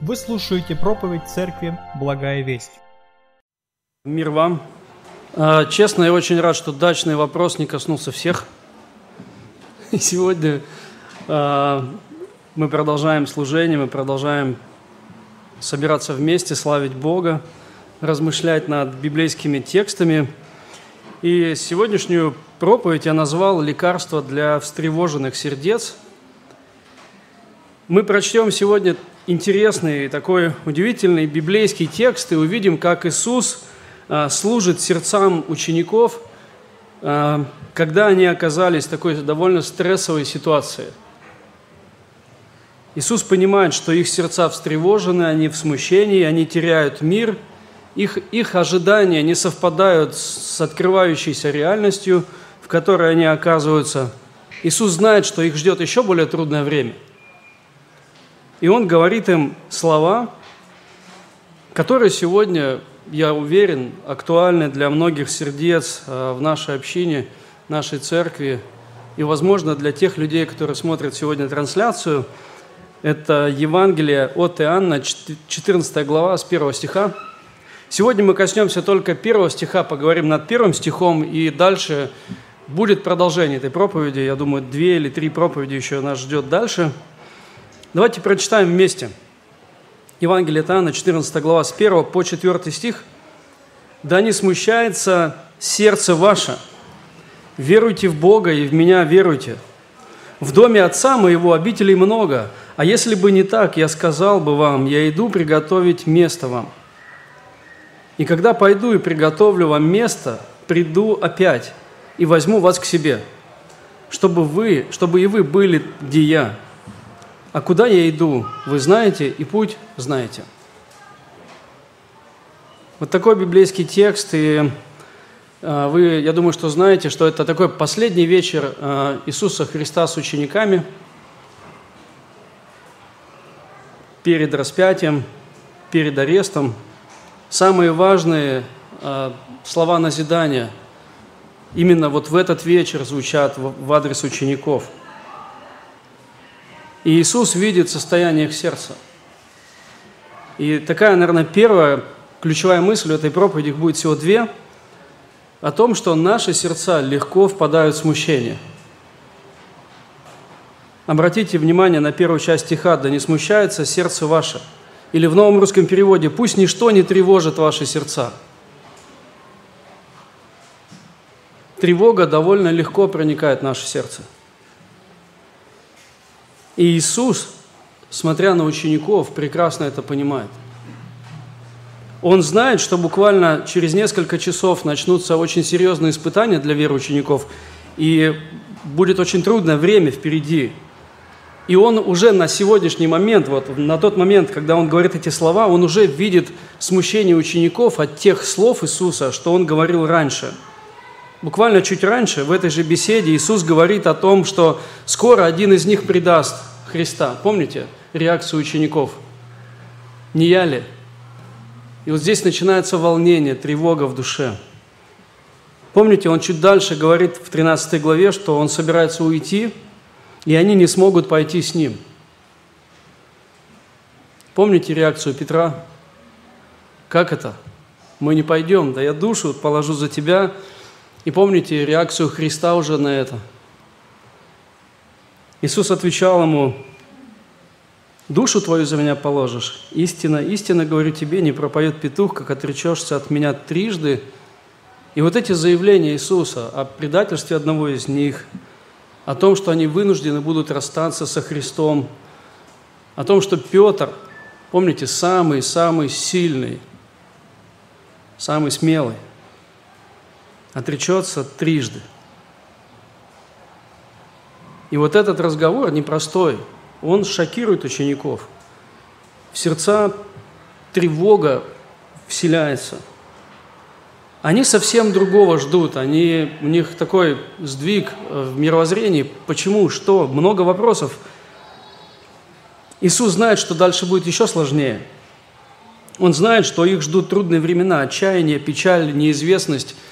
Вы слушаете проповедь Церкви «Благая весть». Мир вам. А, честно, я очень рад, что дачный вопрос не коснулся всех. И сегодня а, мы продолжаем служение, мы продолжаем собираться вместе, славить Бога, размышлять над библейскими текстами. И сегодняшнюю проповедь я назвал «Лекарство для встревоженных сердец». Мы прочтем сегодня интересный такой удивительный библейский текст и увидим, как Иисус а, служит сердцам учеников, а, когда они оказались в такой довольно стрессовой ситуации. Иисус понимает, что их сердца встревожены, они в смущении, они теряют мир, их, их ожидания не совпадают с открывающейся реальностью, в которой они оказываются. Иисус знает, что их ждет еще более трудное время – и он говорит им слова, которые сегодня, я уверен, актуальны для многих сердец э, в нашей общине, нашей церкви и, возможно, для тех людей, которые смотрят сегодня трансляцию. Это Евангелие от Иоанна, 14 глава, с 1 стиха. Сегодня мы коснемся только первого стиха, поговорим над первым стихом, и дальше будет продолжение этой проповеди. Я думаю, две или три проповеди еще нас ждет дальше – Давайте прочитаем вместе. Евангелие от Иоанна, 14 глава, с 1 по 4 стих. «Да не смущается сердце ваше. Веруйте в Бога и в Меня веруйте. В доме Отца моего обителей много, а если бы не так, я сказал бы вам, я иду приготовить место вам. И когда пойду и приготовлю вам место, приду опять и возьму вас к себе, чтобы вы, чтобы и вы были, где я, а куда я иду, вы знаете, и путь знаете. Вот такой библейский текст, и а, вы, я думаю, что знаете, что это такой последний вечер а, Иисуса Христа с учениками перед распятием, перед арестом. Самые важные а, слова назидания именно вот в этот вечер звучат в адрес учеников – и Иисус видит состояние их сердца. И такая, наверное, первая ключевая мысль в этой проповеди их будет всего две, о том, что наши сердца легко впадают в смущение. Обратите внимание на первую часть стиха «Да не смущается сердце ваше». Или в новом русском переводе «Пусть ничто не тревожит ваши сердца». Тревога довольно легко проникает в наше сердце – и Иисус, смотря на учеников, прекрасно это понимает. Он знает, что буквально через несколько часов начнутся очень серьезные испытания для веры учеников, и будет очень трудное время впереди. И он уже на сегодняшний момент, вот на тот момент, когда он говорит эти слова, он уже видит смущение учеников от тех слов Иисуса, что он говорил раньше – Буквально чуть раньше, в этой же беседе, Иисус говорит о том, что скоро один из них предаст Христа. Помните реакцию учеников? Не я ли? И вот здесь начинается волнение, тревога в душе. Помните, он чуть дальше говорит в 13 главе, что он собирается уйти, и они не смогут пойти с ним. Помните реакцию Петра? Как это? Мы не пойдем, да я душу положу за тебя, и помните реакцию Христа уже на это. Иисус отвечал ему, «Душу твою за меня положишь. Истина, истина, говорю тебе, не пропоет петух, как отречешься от меня трижды». И вот эти заявления Иисуса о предательстве одного из них, о том, что они вынуждены будут расстаться со Христом, о том, что Петр, помните, самый-самый сильный, самый смелый – отречется трижды. И вот этот разговор непростой, он шокирует учеников. В сердца тревога вселяется. Они совсем другого ждут, они, у них такой сдвиг в мировоззрении. Почему? Что? Много вопросов. Иисус знает, что дальше будет еще сложнее. Он знает, что их ждут трудные времена, отчаяние, печаль, неизвестность –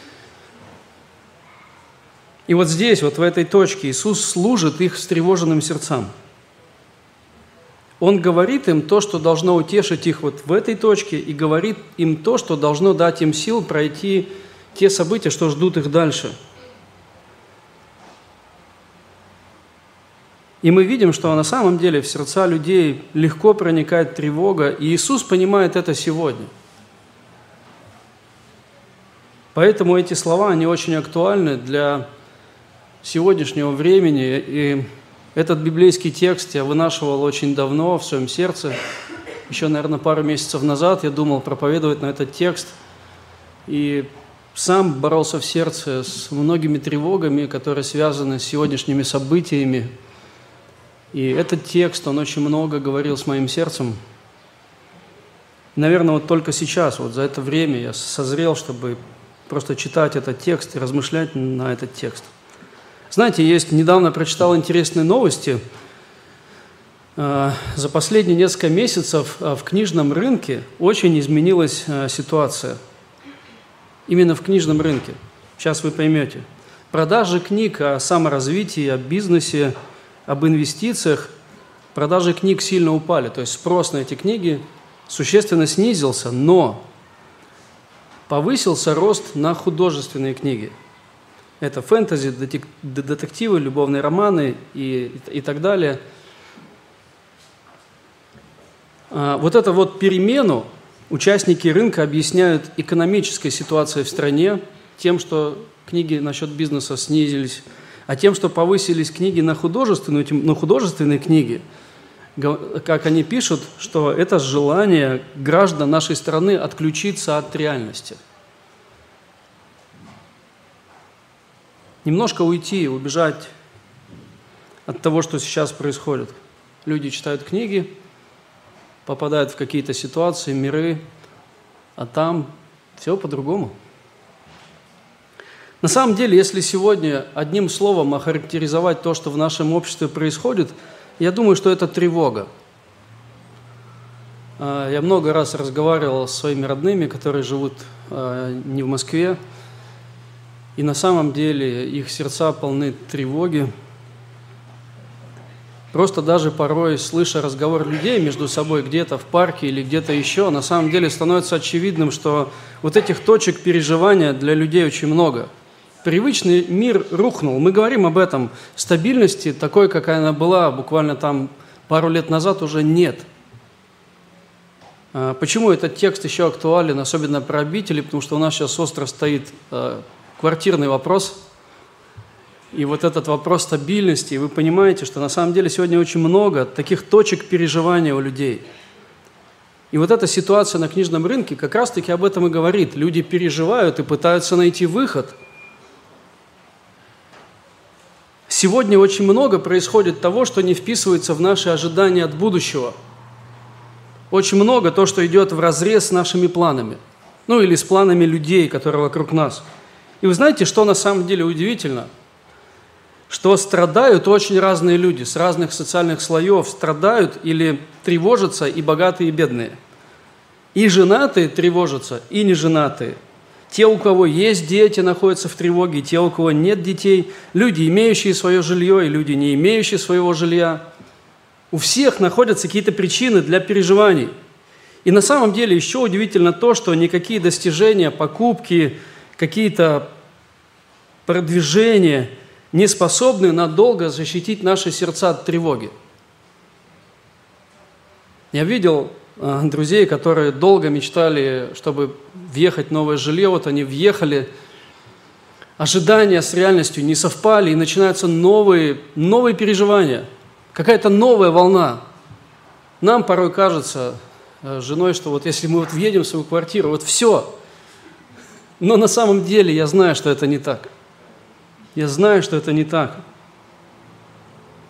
и вот здесь, вот в этой точке, Иисус служит их встревоженным сердцам. Он говорит им то, что должно утешить их вот в этой точке, и говорит им то, что должно дать им сил пройти те события, что ждут их дальше. И мы видим, что на самом деле в сердца людей легко проникает тревога, и Иисус понимает это сегодня. Поэтому эти слова, они очень актуальны для сегодняшнего времени, и этот библейский текст я вынашивал очень давно в своем сердце. Еще, наверное, пару месяцев назад я думал проповедовать на этот текст. И сам боролся в сердце с многими тревогами, которые связаны с сегодняшними событиями. И этот текст, он очень много говорил с моим сердцем. Наверное, вот только сейчас, вот за это время я созрел, чтобы просто читать этот текст и размышлять на этот текст – знаете, есть, недавно прочитал интересные новости. А, за последние несколько месяцев а, в книжном рынке очень изменилась а, ситуация. Именно в книжном рынке. Сейчас вы поймете. Продажи книг о саморазвитии, о бизнесе, об инвестициях, продажи книг сильно упали. То есть спрос на эти книги существенно снизился, но повысился рост на художественные книги – это фэнтези, детективы, любовные романы и, и так далее. А, вот эту вот перемену участники рынка объясняют экономической ситуацией в стране, тем, что книги насчет бизнеса снизились, а тем, что повысились книги на художественную, на художественные книги, как они пишут, что это желание граждан нашей страны отключиться от реальности – немножко уйти, убежать от того, что сейчас происходит. Люди читают книги, попадают в какие-то ситуации, миры, а там все по-другому. На самом деле, если сегодня одним словом охарактеризовать то, что в нашем обществе происходит, я думаю, что это тревога. А, я много раз разговаривал с своими родными, которые живут а, не в Москве, и на самом деле их сердца полны тревоги. Просто даже порой, слыша разговор людей между собой где-то в парке или где-то еще, на самом деле становится очевидным, что вот этих точек переживания для людей очень много. Привычный мир рухнул. Мы говорим об этом. Стабильности, такой, какая она была буквально там пару лет назад, уже нет. А почему этот текст еще актуален, особенно про обители? Потому что у нас сейчас остро стоит а, квартирный вопрос. И вот этот вопрос стабильности, и вы понимаете, что на самом деле сегодня очень много таких точек переживания у людей. И вот эта ситуация на книжном рынке как раз-таки об этом и говорит. Люди переживают и пытаются найти выход. Сегодня очень много происходит того, что не вписывается в наши ожидания от будущего. Очень много то, что идет в разрез с нашими планами. Ну или с планами людей, которые вокруг нас – и вы знаете, что на самом деле удивительно? Что страдают очень разные люди с разных социальных слоев, страдают или тревожатся и богатые, и бедные. И женатые тревожатся, и неженатые. Те, у кого есть дети, находятся в тревоге, те, у кого нет детей, люди, имеющие свое жилье, и люди, не имеющие своего жилья. У всех находятся какие-то причины для переживаний. И на самом деле еще удивительно то, что никакие достижения, покупки, какие-то продвижения не способны надолго защитить наши сердца от тревоги. Я видел а, друзей, которые долго мечтали, чтобы въехать в новое жилье, вот они въехали, ожидания с реальностью не совпали, и начинаются новые, новые переживания, какая-то новая волна. Нам порой кажется, с женой, что вот если мы вот въедем в свою квартиру, вот все, но на самом деле я знаю, что это не так. Я знаю, что это не так.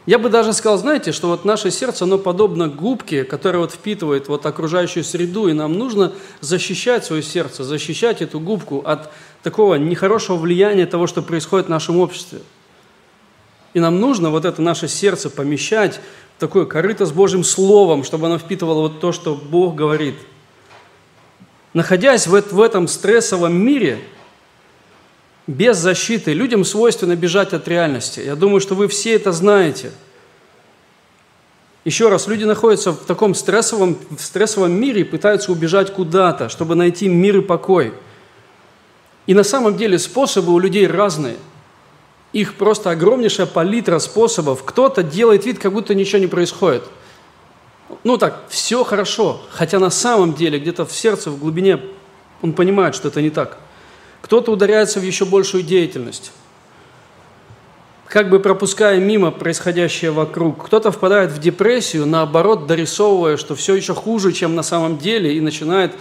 Я бы даже сказал, знаете, что вот наше сердце, оно подобно губке, которая вот впитывает вот окружающую среду, и нам нужно защищать свое сердце, защищать эту губку от такого нехорошего влияния того, что происходит в нашем обществе. И нам нужно вот это наше сердце помещать в такое корыто с Божьим Словом, чтобы оно впитывало вот то, что Бог говорит – Находясь в, этом стрессовом мире, без защиты, людям свойственно бежать от реальности. Я думаю, что вы все это знаете. Еще раз, люди находятся в таком стрессовом, в стрессовом мире и пытаются убежать куда-то, чтобы найти мир и покой. И на самом деле способы у людей разные. Их просто огромнейшая палитра способов. Кто-то делает вид, как будто ничего не происходит. Ну так, все хорошо, хотя на самом деле где-то в сердце, в глубине он понимает, что это не так. Кто-то ударяется в еще большую деятельность как бы пропуская мимо происходящее вокруг. Кто-то впадает в депрессию, наоборот, дорисовывая, что все еще хуже, чем на самом деле, и начинает,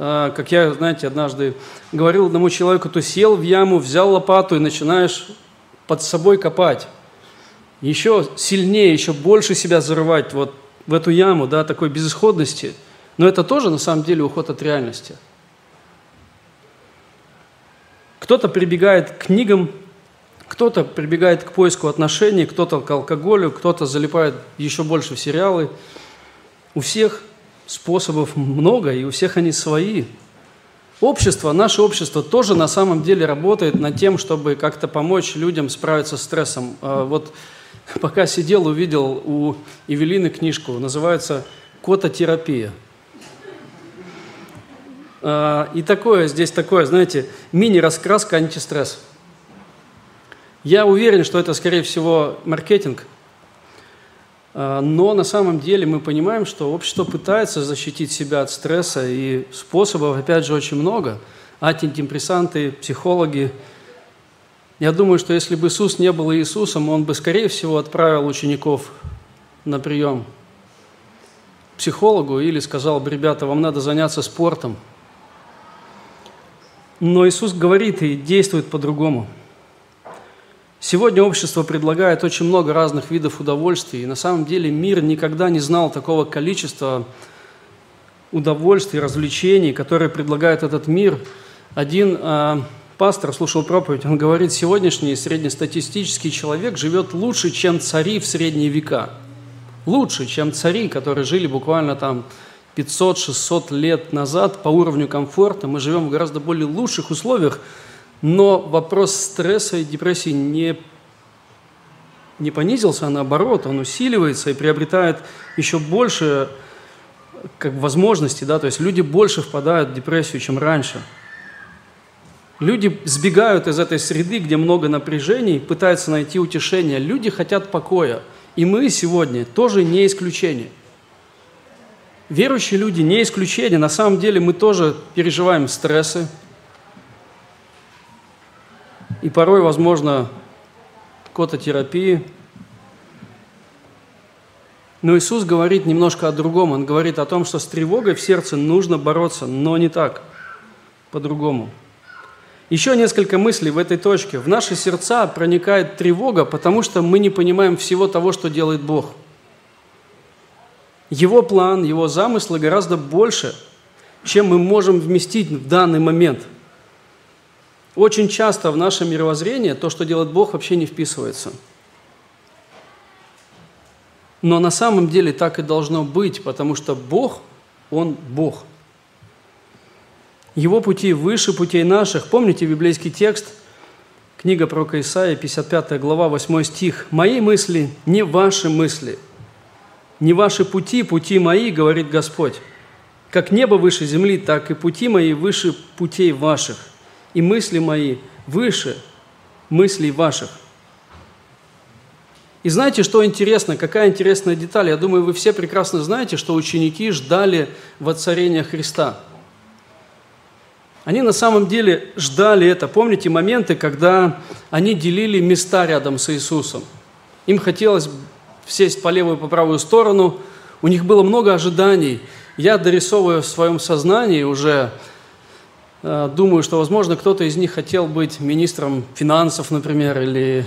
а, как я, знаете, однажды говорил одному человеку, ты сел в яму, взял лопату и начинаешь под собой копать. Еще сильнее, еще больше себя зарывать вот в эту яму, да, такой безысходности. Но это тоже на самом деле уход от реальности. Кто-то прибегает к книгам, кто-то прибегает к поиску отношений, кто-то к алкоголю, кто-то залипает еще больше в сериалы. У всех способов много, и у всех они свои. Общество, наше общество тоже на самом деле работает над тем, чтобы как-то помочь людям справиться с стрессом. А вот пока сидел, увидел у Евелины книжку, называется «Кототерапия». А, и такое, здесь такое, знаете, мини-раскраска антистресс – я уверен, что это, скорее всего, маркетинг, а, но на самом деле мы понимаем, что общество пытается защитить себя от стресса, и способов, опять же, очень много. Антидепрессанты, психологи. Я думаю, что если бы Иисус не был Иисусом, Он бы, скорее всего, отправил учеников на прием к психологу или сказал бы, ребята, вам надо заняться спортом. Но Иисус говорит и действует по-другому – Сегодня общество предлагает очень много разных видов удовольствий, и на самом деле мир никогда не знал такого количества удовольствий, развлечений, которые предлагает этот мир. Один э, пастор слушал проповедь, он говорит, сегодняшний среднестатистический человек живет лучше, чем цари в средние века. Лучше, чем цари, которые жили буквально там 500-600 лет назад по уровню комфорта. Мы живем в гораздо более лучших условиях, но вопрос стресса и депрессии не, не понизился, а наоборот, он усиливается и приобретает еще больше как возможностей, да, то есть люди больше впадают в депрессию, чем раньше. Люди сбегают из этой среды, где много напряжений, пытаются найти утешение. Люди хотят покоя. И мы сегодня тоже не исключение. Верующие люди не исключение. На самом деле мы тоже переживаем стрессы, и порой, возможно, кототерапии. Но Иисус говорит немножко о другом. Он говорит о том, что с тревогой в сердце нужно бороться, но не так, по-другому. Еще несколько мыслей в этой точке. В наши сердца проникает тревога, потому что мы не понимаем всего того, что делает Бог. Его план, его замыслы гораздо больше, чем мы можем вместить в данный момент – очень часто в наше мировоззрение то, что делает Бог, вообще не вписывается. Но на самом деле так и должно быть, потому что Бог, Он Бог. Его пути выше путей наших. Помните библейский текст? Книга про Исаия, 55 глава, 8 стих. «Мои мысли не ваши мысли, не ваши пути, пути мои, говорит Господь. Как небо выше земли, так и пути мои выше путей ваших и мысли мои выше мыслей ваших. И знаете, что интересно, какая интересная деталь? Я думаю, вы все прекрасно знаете, что ученики ждали воцарения Христа. Они на самом деле ждали это. Помните моменты, когда они делили места рядом с Иисусом? Им хотелось сесть по левую и по правую сторону. У них было много ожиданий. Я дорисовываю в своем сознании уже Э, думаю, что, возможно, кто-то из них хотел быть министром финансов, например, или,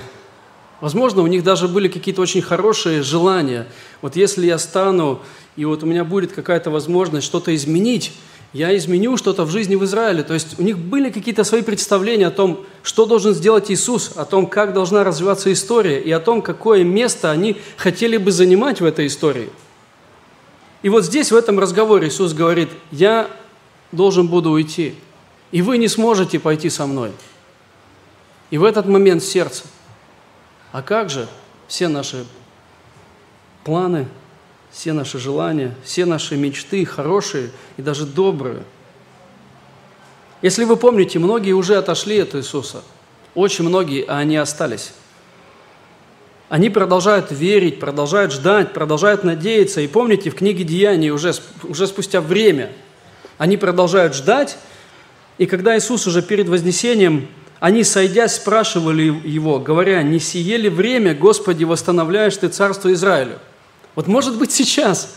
возможно, у них даже были какие-то очень хорошие желания. Вот если я стану, и вот у меня будет какая-то возможность что-то изменить, я изменю что-то в жизни в Израиле. То есть у них были какие-то свои представления о том, что должен сделать Иисус, о том, как должна развиваться история, и о том, какое место они хотели бы занимать в этой истории. И вот здесь, в этом разговоре, Иисус говорит, я должен буду уйти – и вы не сможете пойти со мной. И в этот момент сердце. А как же все наши планы, все наши желания, все наши мечты, хорошие и даже добрые. Если вы помните, многие уже отошли от Иисуса. Очень многие, а они остались. Они продолжают верить, продолжают ждать, продолжают надеяться. И помните, в книге Деяний уже, уже спустя время они продолжают ждать. И когда Иисус уже перед Вознесением, они, сойдясь, спрашивали Его, говоря, «Не сие ли время, Господи, восстановляешь Ты Царство Израилю?» Вот может быть сейчас.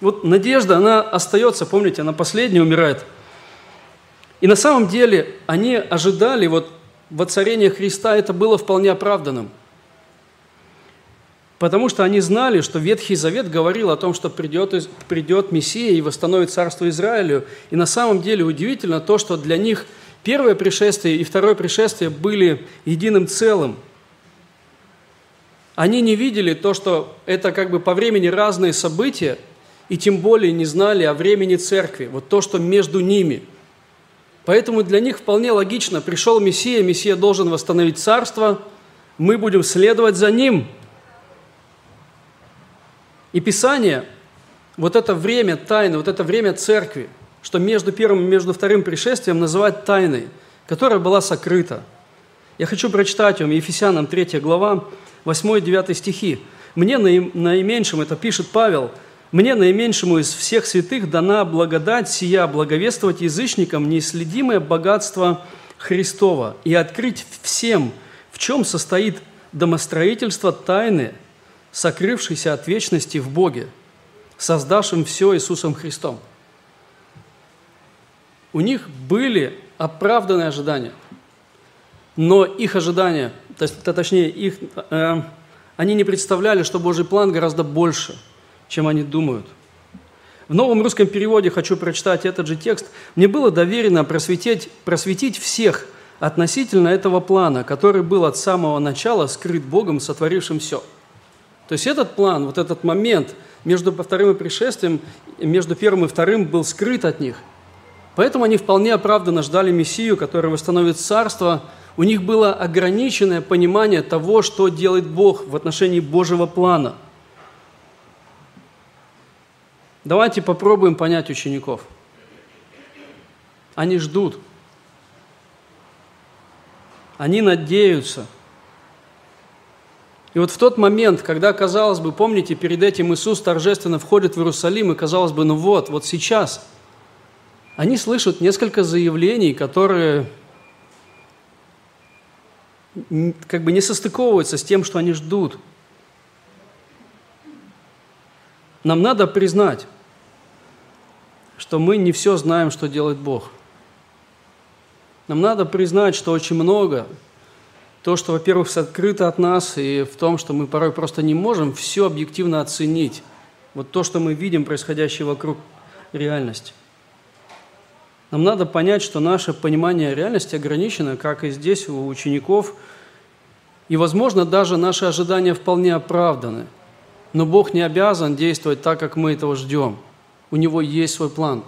Вот надежда, она остается, помните, она последняя умирает. И на самом деле они ожидали вот воцарения Христа, это было вполне оправданным – Потому что они знали, что Ветхий Завет говорил о том, что придет, придет Мессия и восстановит царство Израилю. И на самом деле удивительно то, что для них первое пришествие и второе пришествие были единым целым. Они не видели то, что это как бы по времени разные события, и тем более не знали о времени церкви, вот то, что между ними. Поэтому для них вполне логично, пришел Мессия, Мессия должен восстановить царство, мы будем следовать за ним – и Писание, вот это время тайны, вот это время церкви, что между первым и между вторым пришествием называют тайной, которая была сокрыта. Я хочу прочитать вам Ефесянам 3 глава, 8-9 стихи. «Мне наименьшим, это пишет Павел, мне наименьшему из всех святых дана благодать сия благовествовать язычникам неисследимое богатство Христова и открыть всем, в чем состоит домостроительство тайны, сокрывшийся от вечности в Боге, создавшим все Иисусом Христом. У них были оправданные ожидания, но их ожидания, то есть, точнее, их, э, они не представляли, что Божий план гораздо больше, чем они думают. В новом русском переводе хочу прочитать этот же текст. «Мне было доверено просветить, просветить всех относительно этого плана, который был от самого начала скрыт Богом, сотворившим все». То есть этот план, вот этот момент между вторым и пришествием, между первым и вторым был скрыт от них. Поэтому они вполне оправданно ждали Мессию, который восстановит царство. У них было ограниченное понимание того, что делает Бог в отношении Божьего плана. Давайте попробуем понять учеников. Они ждут. Они надеются – и вот в тот момент, когда, казалось бы, помните, перед этим Иисус торжественно входит в Иерусалим, и казалось бы, ну вот, вот сейчас, они слышат несколько заявлений, которые как бы не состыковываются с тем, что они ждут. Нам надо признать, что мы не все знаем, что делает Бог. Нам надо признать, что очень много то, что, во-первых, открыто от нас, и в том, что мы порой просто не можем все объективно оценить. Вот то, что мы видим, происходящее вокруг реальности. Нам надо понять, что наше понимание реальности ограничено, как и здесь у учеников, и, возможно, даже наши ожидания вполне оправданы. Но Бог не обязан действовать так, как мы этого ждем. У Него есть свой план.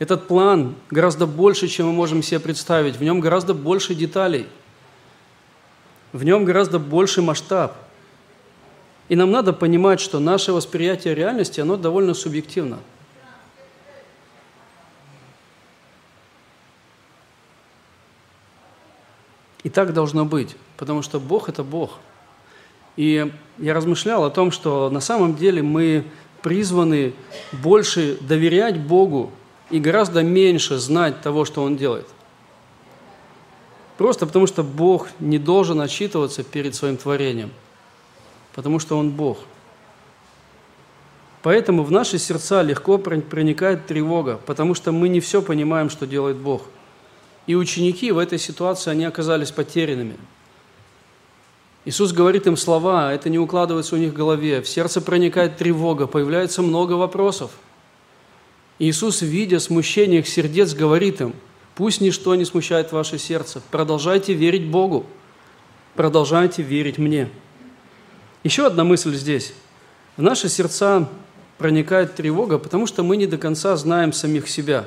Этот план гораздо больше, чем мы можем себе представить. В нем гораздо больше деталей – в нем гораздо больше масштаб. И нам надо понимать, что наше восприятие реальности, оно довольно субъективно. И так должно быть, потому что Бог – это Бог. И я размышлял о том, что на самом деле мы призваны больше доверять Богу и гораздо меньше знать того, что Он делает – Просто потому что Бог не должен отчитываться перед своим творением, потому что Он Бог. Поэтому в наши сердца легко проникает тревога, потому что мы не все понимаем, что делает Бог. И ученики в этой ситуации, они оказались потерянными. Иисус говорит им слова, это не укладывается у них в голове. В сердце проникает тревога, появляется много вопросов. Иисус, видя смущение их сердец, говорит им – Пусть ничто не смущает ваше сердце. Продолжайте верить Богу. Продолжайте верить мне. Еще одна мысль здесь. В наши сердца проникает тревога, потому что мы не до конца знаем самих себя.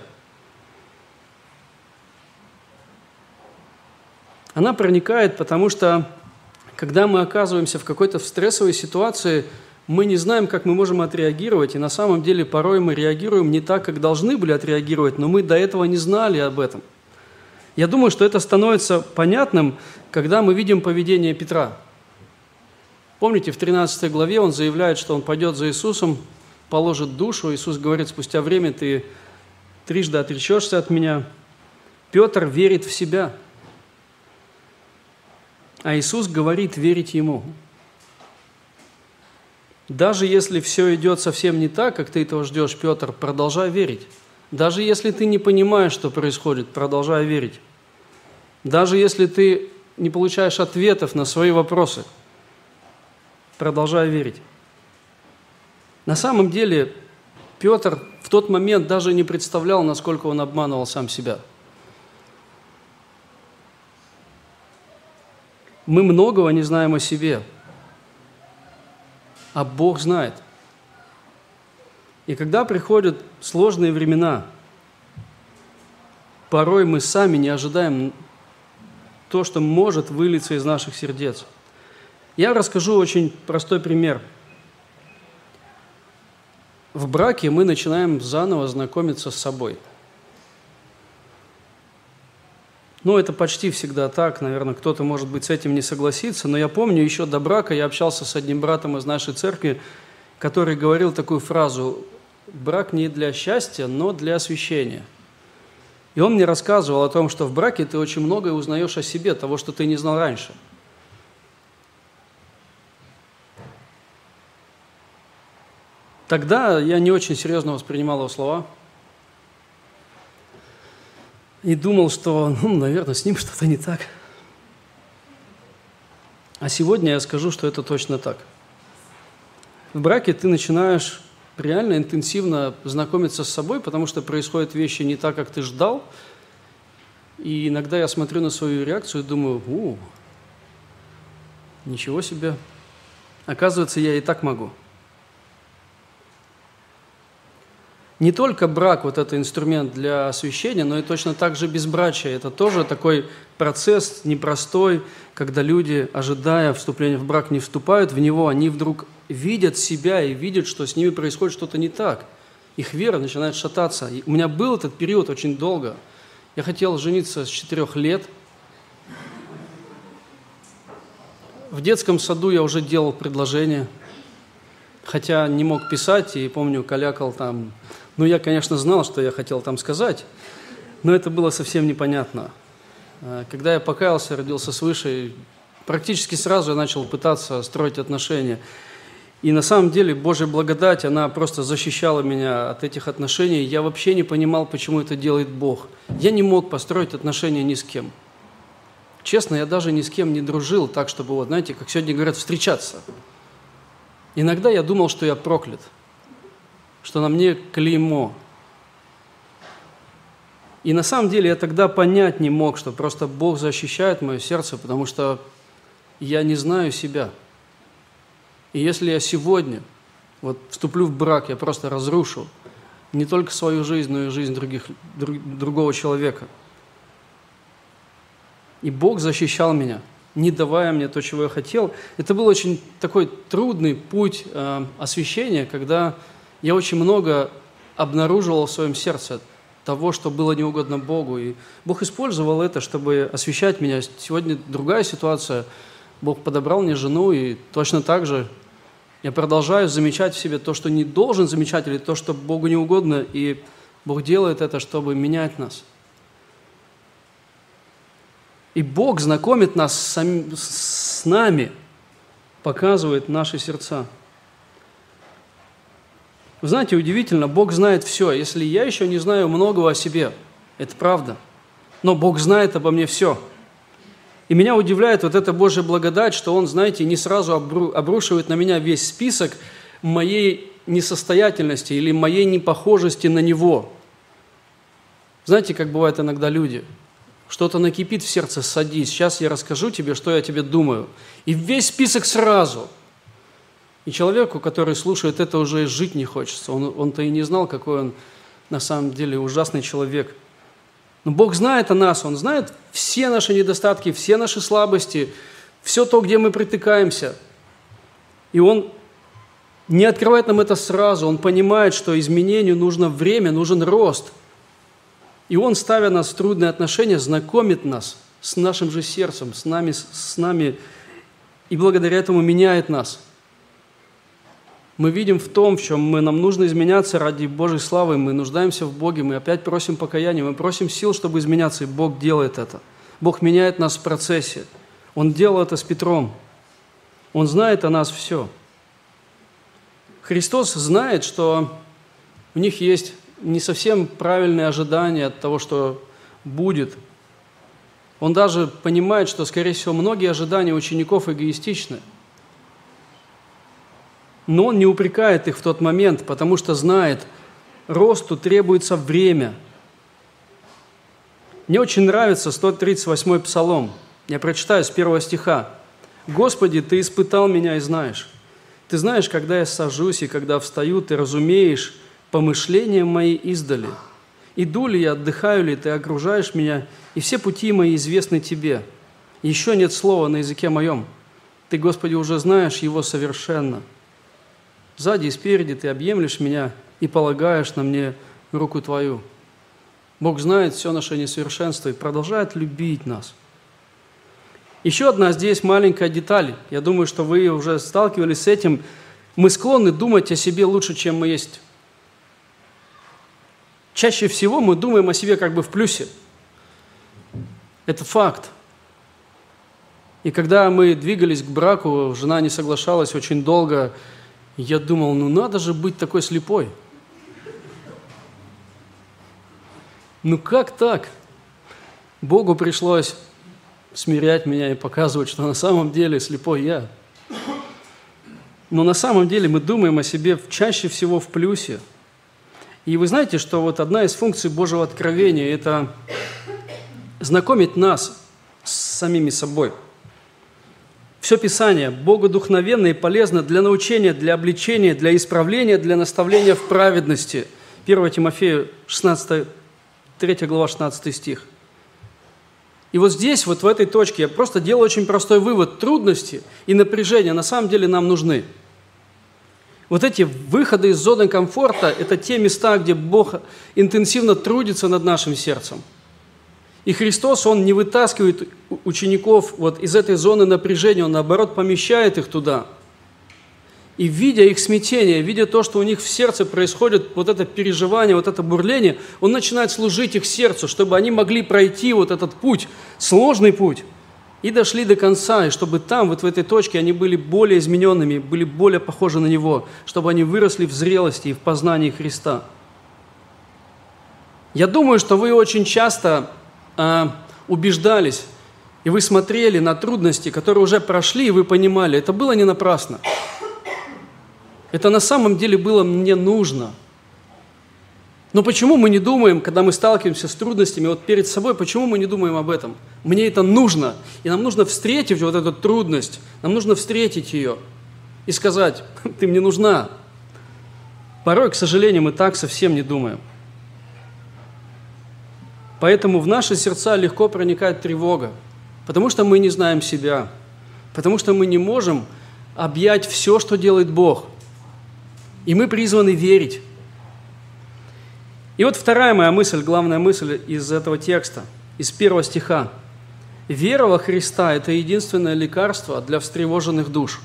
Она проникает, потому что когда мы оказываемся в какой-то стрессовой ситуации, мы не знаем, как мы можем отреагировать, и на самом деле порой мы реагируем не так, как должны были отреагировать, но мы до этого не знали об этом. Я думаю, что это становится понятным, когда мы видим поведение Петра. Помните, в 13 главе он заявляет, что он пойдет за Иисусом, положит душу. Иисус говорит, спустя время ты трижды отречешься от меня. Петр верит в себя. А Иисус говорит верить ему. Даже если все идет совсем не так, как ты этого ждешь, Петр, продолжай верить. Даже если ты не понимаешь, что происходит, продолжай верить. Даже если ты не получаешь ответов на свои вопросы, продолжай верить. На самом деле Петр в тот момент даже не представлял, насколько он обманывал сам себя. Мы многого не знаем о себе – а Бог знает. И когда приходят сложные времена, порой мы сами не ожидаем то, что может вылиться из наших сердец. Я расскажу очень простой пример. В браке мы начинаем заново знакомиться с собой – Ну, это почти всегда так, наверное, кто-то, может быть, с этим не согласится, но я помню, еще до брака я общался с одним братом из нашей церкви, который говорил такую фразу «брак не для счастья, но для освящения». И он мне рассказывал о том, что в браке ты очень многое узнаешь о себе, того, что ты не знал раньше. Тогда я не очень серьезно воспринимал его слова – и думал, что, ну, наверное, с ним что-то не так. А сегодня я скажу, что это точно так. В браке ты начинаешь реально интенсивно знакомиться с собой, потому что происходят вещи не так, как ты ждал. И иногда я смотрю на свою реакцию и думаю, у, ничего себе. Оказывается, я и так могу. Не только брак вот это инструмент для освящения, но и точно так же безбрачие. Это тоже такой процесс непростой, когда люди, ожидая вступления в брак, не вступают в него, они вдруг видят себя и видят, что с ними происходит что-то не так. Их вера начинает шататься. И у меня был этот период очень долго. Я хотел жениться с четырех лет. В детском саду я уже делал предложение, хотя не мог писать, и помню, калякал там ну, я, конечно, знал, что я хотел там сказать, но это было совсем непонятно. А, когда я покаялся, родился свыше, практически сразу я начал пытаться строить отношения. И на самом деле Божья благодать, она просто защищала меня от этих отношений. Я вообще не понимал, почему это делает Бог. Я не мог построить отношения ни с кем. Честно, я даже ни с кем не дружил так, чтобы, вот, знаете, как сегодня говорят, встречаться. Иногда я думал, что я проклят – что на мне клеймо. И на самом деле я тогда понять не мог, что просто Бог защищает мое сердце, потому что я не знаю себя. И если я сегодня вот вступлю в брак, я просто разрушу не только свою жизнь, но и жизнь других, друг, другого человека. И Бог защищал меня, не давая мне то, чего я хотел. Это был очень такой трудный путь э, освящения, когда я очень много обнаруживал в своем сердце того, что было неугодно Богу. И Бог использовал это, чтобы освещать меня. Сегодня другая ситуация. Бог подобрал мне жену, и точно так же я продолжаю замечать в себе то, что не должен замечать, или то, что Богу не угодно, и Бог делает это, чтобы менять нас. И Бог знакомит нас с, с нами, показывает наши сердца – вы знаете, удивительно, Бог знает все. Если я еще не знаю многого о себе, это правда. Но Бог знает обо мне все. И меня удивляет вот эта Божья благодать, что Он, знаете, не сразу обрушивает на меня весь список моей несостоятельности или моей непохожести на Него. Знаете, как бывает иногда люди? Что-то накипит в сердце, садись, сейчас я расскажу тебе, что я тебе думаю. И весь список сразу – и человеку, который слушает это, уже жить не хочется. Он, он-то и не знал, какой он на самом деле ужасный человек. Но Бог знает о нас, Он знает все наши недостатки, все наши слабости, все то, где мы притыкаемся. И Он не открывает нам это сразу. Он понимает, что изменению нужно время, нужен рост. И Он, ставя нас в трудные отношения, знакомит нас с нашим же сердцем, с нами, с нами и благодаря этому меняет нас. Мы видим в том, в чем мы, нам нужно изменяться ради Божьей славы, мы нуждаемся в Боге, мы опять просим покаяния, мы просим сил, чтобы изменяться, и Бог делает это. Бог меняет нас в процессе. Он делал это с Петром. Он знает о нас все. Христос знает, что у них есть не совсем правильные ожидания от того, что будет. Он даже понимает, что, скорее всего, многие ожидания учеников эгоистичны. Но он не упрекает их в тот момент, потому что знает, росту требуется время. Мне очень нравится 138-й псалом. Я прочитаю с первого стиха. «Господи, Ты испытал меня и знаешь. Ты знаешь, когда я сажусь и когда встаю, ты разумеешь помышления мои издали. Иду ли я, отдыхаю ли, ты окружаешь меня, и все пути мои известны тебе. Еще нет слова на языке моем. Ты, Господи, уже знаешь его совершенно. Сзади и спереди ты объемлешь меня и полагаешь на мне руку твою. Бог знает все наше несовершенство и продолжает любить нас – еще одна здесь маленькая деталь. Я думаю, что вы уже сталкивались с этим. Мы склонны думать о себе лучше, чем мы есть. Чаще всего мы думаем о себе как бы в плюсе. Это факт. И когда мы двигались к браку, жена не соглашалась очень долго. Я думал, ну надо же быть такой слепой. Ну как так? Богу пришлось смирять меня и показывать, что на самом деле слепой я. Но на самом деле мы думаем о себе чаще всего в плюсе. И вы знаете, что вот одна из функций Божьего откровения – это знакомить нас с самими собой. Все Писание богодухновенно и полезно для научения, для обличения, для исправления, для наставления в праведности. 1 Тимофею 16, 3 глава 16 стих – и вот здесь, вот в этой точке, я просто делаю очень простой вывод. Трудности и напряжения на самом деле нам нужны. Вот эти выходы из зоны комфорта – это те места, где Бог интенсивно трудится над нашим сердцем. И Христос, Он не вытаскивает учеников вот из этой зоны напряжения, Он, наоборот, помещает их туда – и видя их смятение, видя то, что у них в сердце происходит, вот это переживание, вот это бурление, он начинает служить их сердцу, чтобы они могли пройти вот этот путь, сложный путь, и дошли до конца, и чтобы там, вот в этой точке, они были более измененными, были более похожи на Него, чтобы они выросли в зрелости и в познании Христа. Я думаю, что вы очень часто э, убеждались, и вы смотрели на трудности, которые уже прошли, и вы понимали, это было не напрасно. Это на самом деле было мне нужно. Но почему мы не думаем, когда мы сталкиваемся с трудностями вот перед собой, почему мы не думаем об этом? Мне это нужно, и нам нужно встретить вот эту трудность, нам нужно встретить ее и сказать, ты мне нужна. Порой, к сожалению, мы так совсем не думаем. Поэтому в наши сердца легко проникает тревога, потому что мы не знаем себя, потому что мы не можем объять все, что делает Бог – и мы призваны верить. И вот вторая моя мысль, главная мысль из этого текста, из первого стиха. Вера во Христа – это единственное лекарство для встревоженных душ,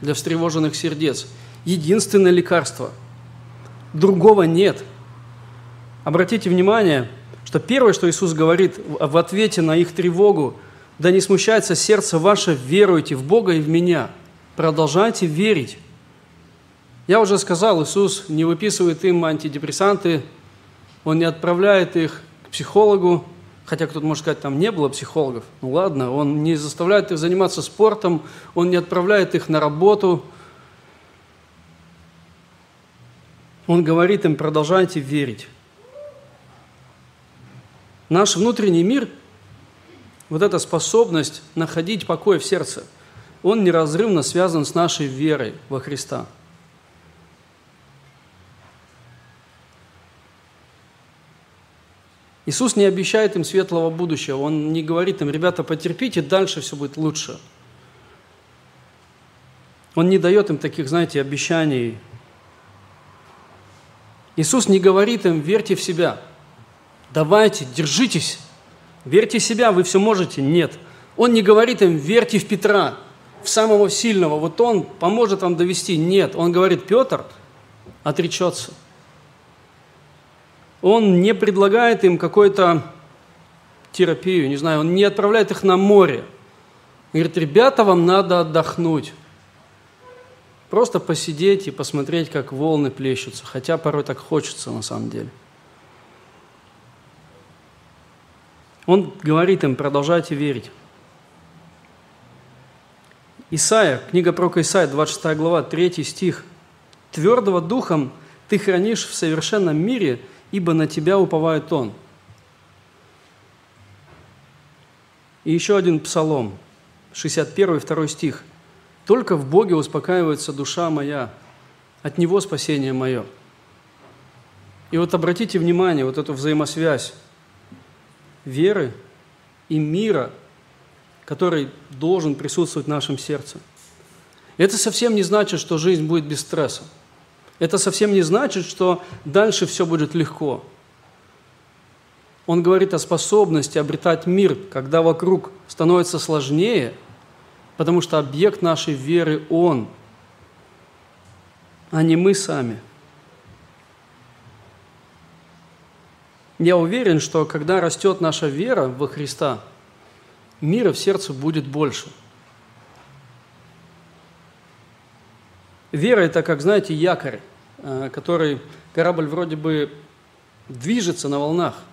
для встревоженных сердец. Единственное лекарство. Другого нет. Обратите внимание, что первое, что Иисус говорит в ответе на их тревогу, «Да не смущается сердце ваше, веруйте в Бога и в Меня». Продолжайте верить. Я уже сказал, Иисус не выписывает им антидепрессанты, Он не отправляет их к психологу, хотя кто-то может сказать, там не было психологов. Ну ладно, Он не заставляет их заниматься спортом, Он не отправляет их на работу. Он говорит им, продолжайте верить. Наш внутренний мир, вот эта способность находить покой в сердце, он неразрывно связан с нашей верой во Христа – Иисус не обещает им светлого будущего. Он не говорит им, ребята, потерпите, дальше все будет лучше. Он не дает им таких, знаете, обещаний. Иисус не говорит им, верьте в себя. Давайте, держитесь, верьте в себя, вы все можете. Нет. Он не говорит им, верьте в Петра, в самого сильного, вот он поможет вам довести. Нет, он говорит, Петр отречется. Он не предлагает им какой-то терапию, не знаю, он не отправляет их на море. Он говорит, ребята, вам надо отдохнуть. Просто посидеть и посмотреть, как волны плещутся, хотя порой так хочется на самом деле. Он говорит им, продолжайте верить. Исайя, книга про Исаия, 26 глава, 3 стих. «Твердого духом ты хранишь в совершенном мире, ибо на тебя уповает Он». И еще один псалом, 61 2 стих. «Только в Боге успокаивается душа моя, от Него спасение мое». И вот обратите внимание, вот эту взаимосвязь веры и мира, который должен присутствовать в нашем сердце. Это совсем не значит, что жизнь будет без стресса. Это совсем не значит, что дальше все будет легко. Он говорит о способности обретать мир, когда вокруг становится сложнее, потому что объект нашей веры – Он, а не мы сами. Я уверен, что когда растет наша вера во Христа, мира в сердце будет больше. Вера – это, как знаете, якорь, э, который корабль вроде бы движется на волнах –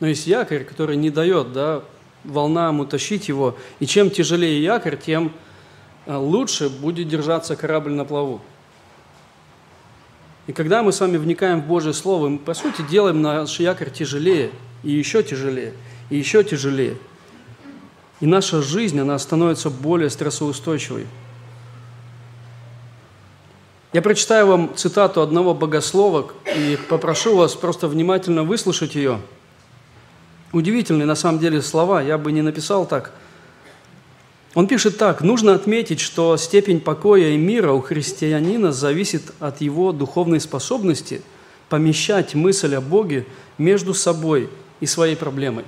но есть якорь, который не дает да, волнам утащить его. И чем тяжелее якорь, тем э, лучше будет держаться корабль на плаву. И когда мы с вами вникаем в Божье Слово, мы, по сути, делаем наш якорь тяжелее, и еще тяжелее, и еще тяжелее. И наша жизнь, она становится более стрессоустойчивой. Я прочитаю вам цитату одного богослова и попрошу вас просто внимательно выслушать ее – Удивительные на самом деле слова, я бы не написал так. Он пишет так, нужно отметить, что степень покоя и мира у христианина зависит от его духовной способности помещать мысль о Боге между собой и своей проблемой.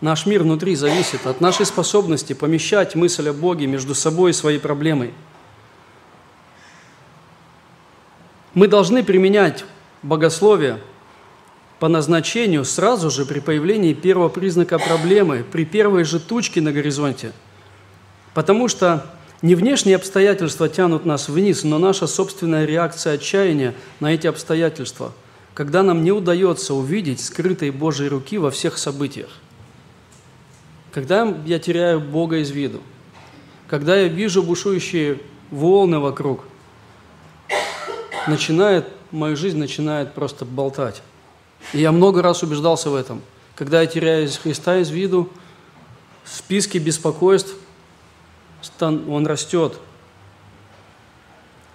Наш мир внутри зависит от нашей способности помещать мысль о Боге между собой и своей проблемой. Мы должны применять богословие – по назначению сразу же при появлении первого признака проблемы, при первой же тучке на горизонте. Потому что не внешние обстоятельства тянут нас вниз, но наша собственная реакция отчаяния на эти обстоятельства, когда нам не удается увидеть скрытой Божьей руки во всех событиях. Когда я теряю Бога из виду, когда я вижу бушующие волны вокруг, начинает, моя жизнь начинает просто болтать. И я много раз убеждался в этом. Когда я теряю Христа из виду, в списке беспокойств он растет.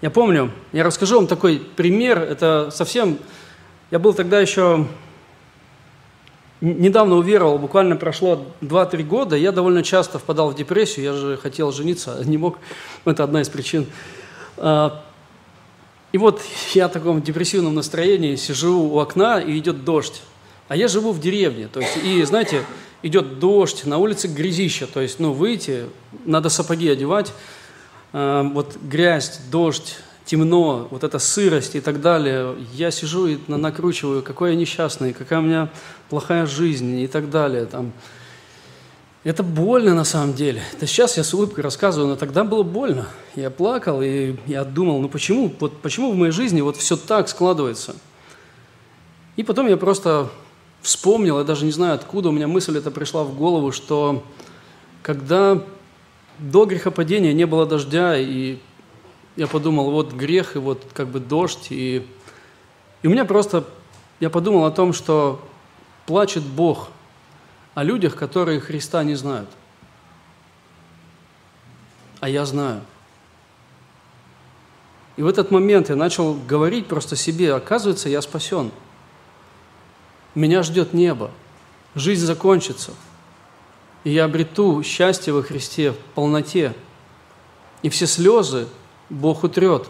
Я помню, я расскажу вам такой пример, это совсем... Я был тогда еще... Недавно уверовал, буквально прошло 2-3 года, я довольно часто впадал в депрессию, я же хотел жениться, не мог, это одна из причин. И вот я в таком депрессивном настроении сижу у окна, и идет дождь. А я живу в деревне. То есть, и, знаете, идет дождь, на улице грязища. То есть, ну, выйти, надо сапоги одевать. Э, вот грязь, дождь, темно, вот эта сырость и так далее. Я сижу и накручиваю, какой я несчастный, какая у меня плохая жизнь и так далее. Там, это больно на самом деле. Это сейчас я с улыбкой рассказываю, но тогда было больно. Я плакал, и я думал, ну почему, вот почему в моей жизни вот все так складывается? И потом я просто вспомнил, я даже не знаю, откуда у меня мысль эта пришла в голову, что когда до грехопадения не было дождя, и я подумал, вот грех, и вот как бы дождь, и, и у меня просто, я подумал о том, что плачет Бог – о людях, которые Христа не знают. А я знаю. И в этот момент я начал говорить просто себе, оказывается, я спасен. Меня ждет небо, жизнь закончится, и я обрету счастье во Христе в полноте. И все слезы Бог утрет,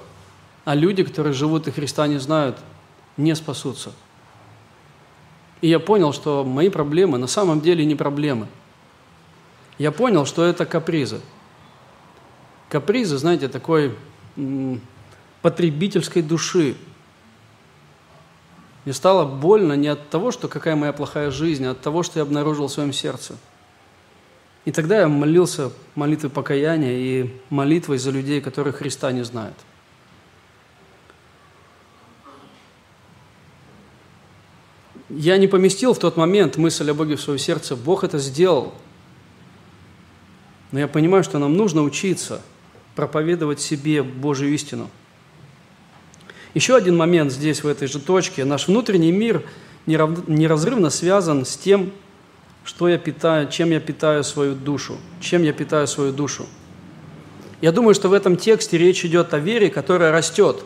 а люди, которые живут и Христа не знают, не спасутся. И я понял, что мои проблемы на самом деле не проблемы. Я понял, что это капризы. Капризы, знаете, такой потребительской души. Мне стало больно не от того, что какая моя плохая жизнь, а от того, что я обнаружил в своем сердце. И тогда я молился молитвой покаяния и молитвой за людей, которые Христа не знают. Я не поместил в тот момент мысль о Боге в свое сердце. Бог это сделал. Но я понимаю, что нам нужно учиться проповедовать себе Божью истину. Еще один момент здесь, в этой же точке. Наш внутренний мир неразрывно связан с тем, что я питаю, чем я питаю свою душу, чем я питаю свою душу. Я думаю, что в этом тексте речь идет о вере, которая растет,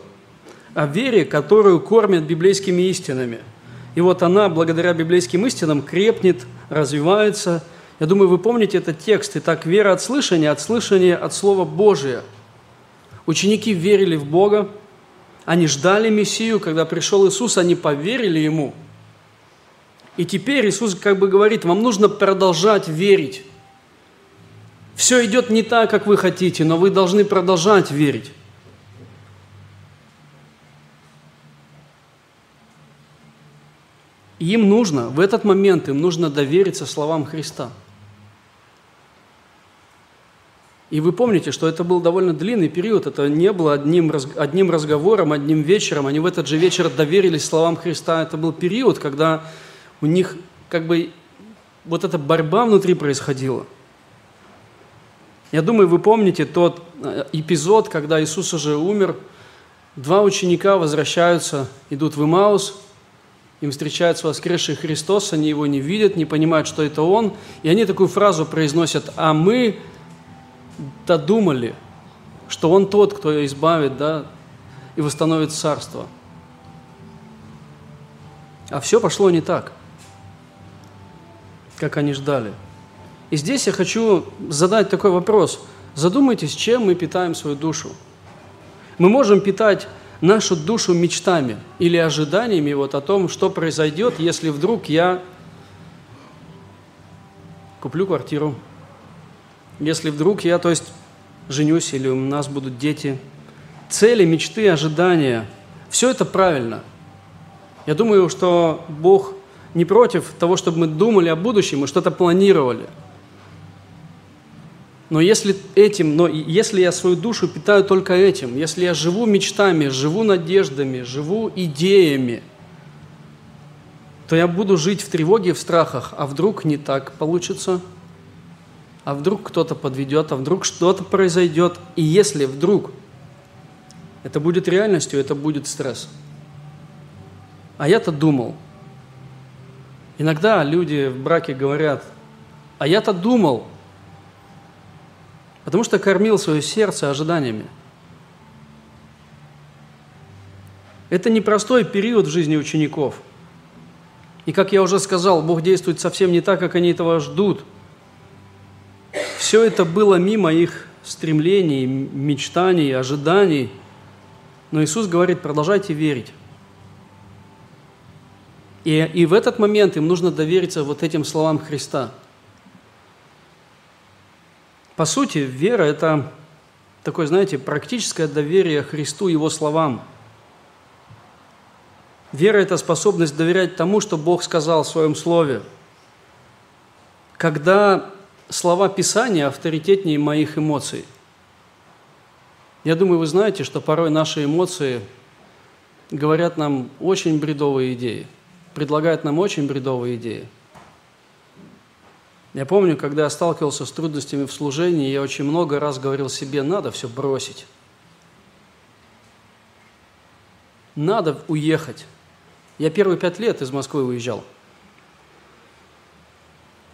о вере, которую кормят библейскими истинами – и вот она, благодаря библейским истинам, крепнет, развивается. Я думаю, вы помните этот текст. Итак, вера от слышания, от слышания от Слова Божия. Ученики верили в Бога, они ждали Мессию, когда пришел Иисус, они поверили Ему. И теперь Иисус как бы говорит, вам нужно продолжать верить. Все идет не так, как вы хотите, но вы должны продолжать верить. Им нужно, в этот момент им нужно довериться словам Христа. И вы помните, что это был довольно длинный период, это не было одним, одним разговором, одним вечером, они в этот же вечер доверились словам Христа. Это был период, когда у них как бы вот эта борьба внутри происходила. Я думаю, вы помните тот э, эпизод, когда Иисус уже умер, два ученика возвращаются, идут в Имаус, им встречается воскресший Христос, они его не видят, не понимают, что это Он, и они такую фразу произносят, а мы додумали, что Он тот, кто избавит, да, и восстановит царство. А все пошло не так, как они ждали. И здесь я хочу задать такой вопрос. Задумайтесь, чем мы питаем свою душу. Мы можем питать нашу душу мечтами или ожиданиями вот о том, что произойдет, если вдруг я куплю квартиру, если вдруг я, то есть, женюсь или у нас будут дети. Цели, мечты, ожидания – все это правильно. Я думаю, что Бог не против того, чтобы мы думали о будущем и что-то планировали – но если этим, но если я свою душу питаю только этим, если я живу мечтами, живу надеждами, живу идеями, то я буду жить в тревоге, в страхах, а вдруг не так получится, а вдруг кто-то подведет, а вдруг что-то произойдет, и если вдруг это будет реальностью, это будет стресс. А я-то думал. Иногда люди в браке говорят, а я-то думал – потому что кормил свое сердце ожиданиями. Это непростой период в жизни учеников. И, как я уже сказал, Бог действует совсем не так, как они этого ждут. Все это было мимо их стремлений, мечтаний, ожиданий. Но Иисус говорит, продолжайте верить. И, и в этот момент им нужно довериться вот этим словам Христа – по сути, вера – это такое, знаете, практическое доверие Христу, Его словам. Вера – это способность доверять тому, что Бог сказал в Своем Слове. Когда слова Писания авторитетнее моих эмоций. Я думаю, вы знаете, что порой наши эмоции говорят нам очень бредовые идеи, предлагают нам очень бредовые идеи – я помню, когда я сталкивался с трудностями в служении, я очень много раз говорил себе, надо все бросить. Надо уехать. Я первые пять лет из Москвы уезжал.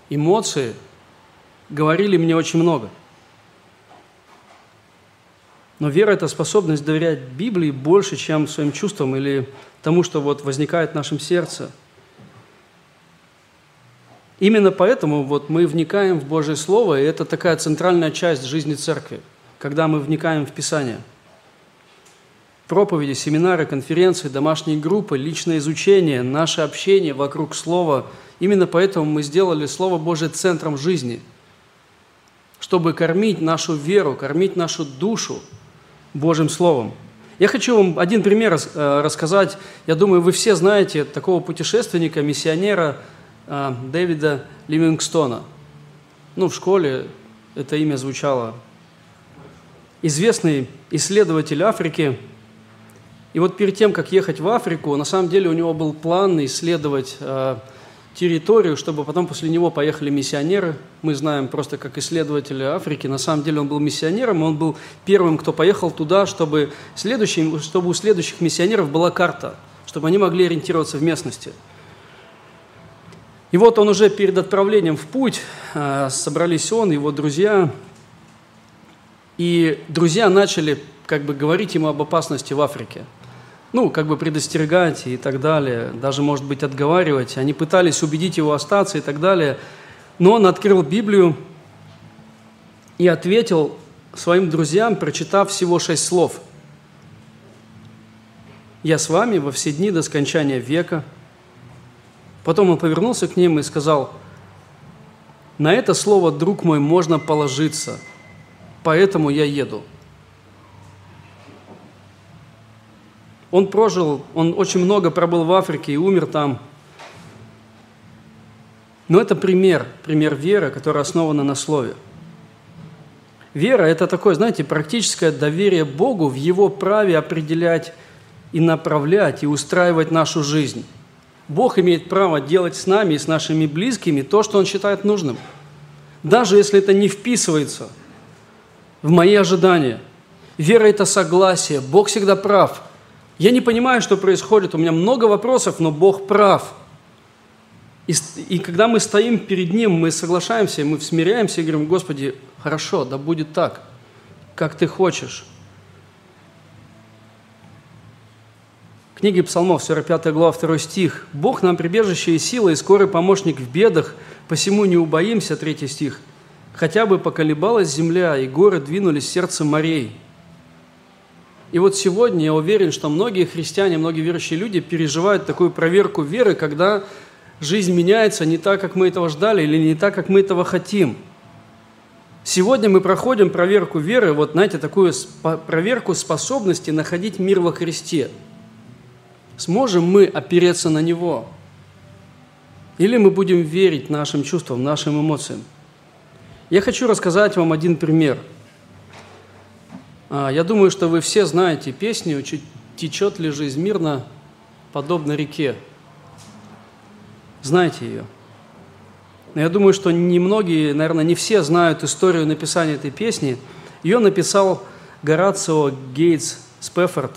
Эмоции говорили мне очень много. Но вера – это способность доверять Библии больше, чем своим чувствам или тому, что вот возникает в нашем сердце – Именно поэтому вот мы вникаем в Божье Слово, и это такая центральная часть жизни церкви. когда мы вникаем в Писание. Проповеди, семинары, конференции, домашние группы, личное изучение, наше общение вокруг Слова. Именно поэтому мы сделали Слово Божие центром жизни, чтобы кормить нашу веру, кормить нашу душу Божьим Словом. Я хочу вам один пример э, рассказать. Я думаю, вы все знаете такого путешественника, миссионера э, Дэвида Ливингстона. Ну, в школе это имя звучало. Известный исследователь Африки. И вот перед тем, как ехать в Африку, на самом деле у него был план исследовать э, территорию, чтобы потом после него поехали миссионеры. Мы знаем просто как исследователи Африки. На самом деле он был миссионером, он был первым, кто поехал туда, чтобы, следующим, чтобы у следующих миссионеров была карта, чтобы они могли ориентироваться в местности. И вот он уже перед отправлением в путь, а, собрались он, его друзья, и друзья начали как бы говорить ему об опасности в Африке – ну, как бы предостерегать и так далее, даже, может быть, отговаривать. Они пытались убедить его остаться и так далее. Но он открыл Библию и ответил своим друзьям, прочитав всего шесть слов. «Я с вами во все дни до скончания века». Потом он повернулся к ним и сказал, «На это слово, друг мой, можно положиться, поэтому я еду». Он прожил, он очень много пробыл в Африке и умер там. Но это пример, пример веры, которая основана на слове. Вера – это такое, знаете, практическое доверие Богу в Его праве определять и направлять, и устраивать нашу жизнь. Бог имеет право делать с нами и с нашими близкими то, что Он считает нужным. Даже если это не вписывается в мои ожидания. Вера – это согласие. Бог всегда прав – я не понимаю, что происходит, у меня много вопросов, но Бог прав. И, и когда мы стоим перед Ним, мы соглашаемся, мы смиряемся и говорим, Господи, хорошо, да будет так, как Ты хочешь. Книги Псалмов, 45 глава, 2 стих. «Бог нам прибежище и сила, и скорый помощник в бедах, посему не убоимся», 3 стих. «Хотя бы поколебалась земля, и горы двинулись сердце морей». И вот сегодня я уверен, что многие христиане, многие верующие люди переживают такую проверку веры, когда жизнь меняется не так, как мы этого ждали, или не так, как мы этого хотим. Сегодня мы проходим проверку веры, вот знаете, такую проверку способности находить мир во Христе. Сможем мы опереться на Него? Или мы будем верить нашим чувствам, нашим эмоциям? Я хочу рассказать вам один пример – а, я думаю, что вы все знаете песню «Течет ли жизнь мирно, подобно реке». Знаете ее? Я думаю, что немногие, наверное, не все знают историю написания этой песни. Ее написал Горацио Гейтс Спефорд.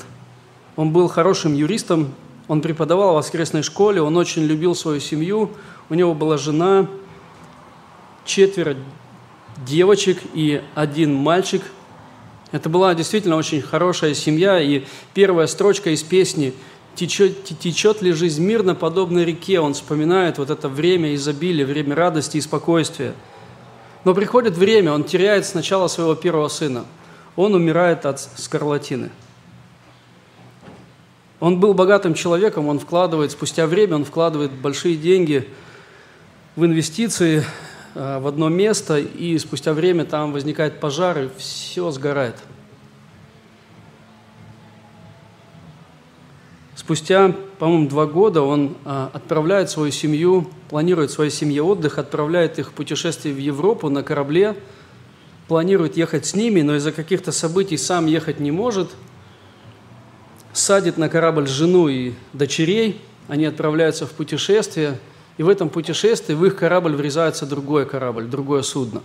Он был хорошим юристом, он преподавал в воскресной школе, он очень любил свою семью, у него была жена, четверо девочек и один мальчик – это была действительно очень хорошая семья, и первая строчка из песни «Течет, течет ли жизнь мирно, подобно реке?» Он вспоминает вот это время изобилия, время радости и спокойствия. Но приходит время, он теряет сначала своего первого сына. Он умирает от скарлатины. Он был богатым человеком, он вкладывает, спустя время он вкладывает большие деньги в инвестиции, Э, в одно место, и спустя время там возникает пожар, и все сгорает. Спустя, по-моему, два года он э, отправляет свою семью, планирует своей семье отдых, отправляет их в путешествие в Европу на корабле, планирует ехать с ними, но из-за каких-то событий сам ехать не может, садит на корабль жену и дочерей, они отправляются в путешествие – и в этом путешествии в их корабль врезается другой корабль, другое судно.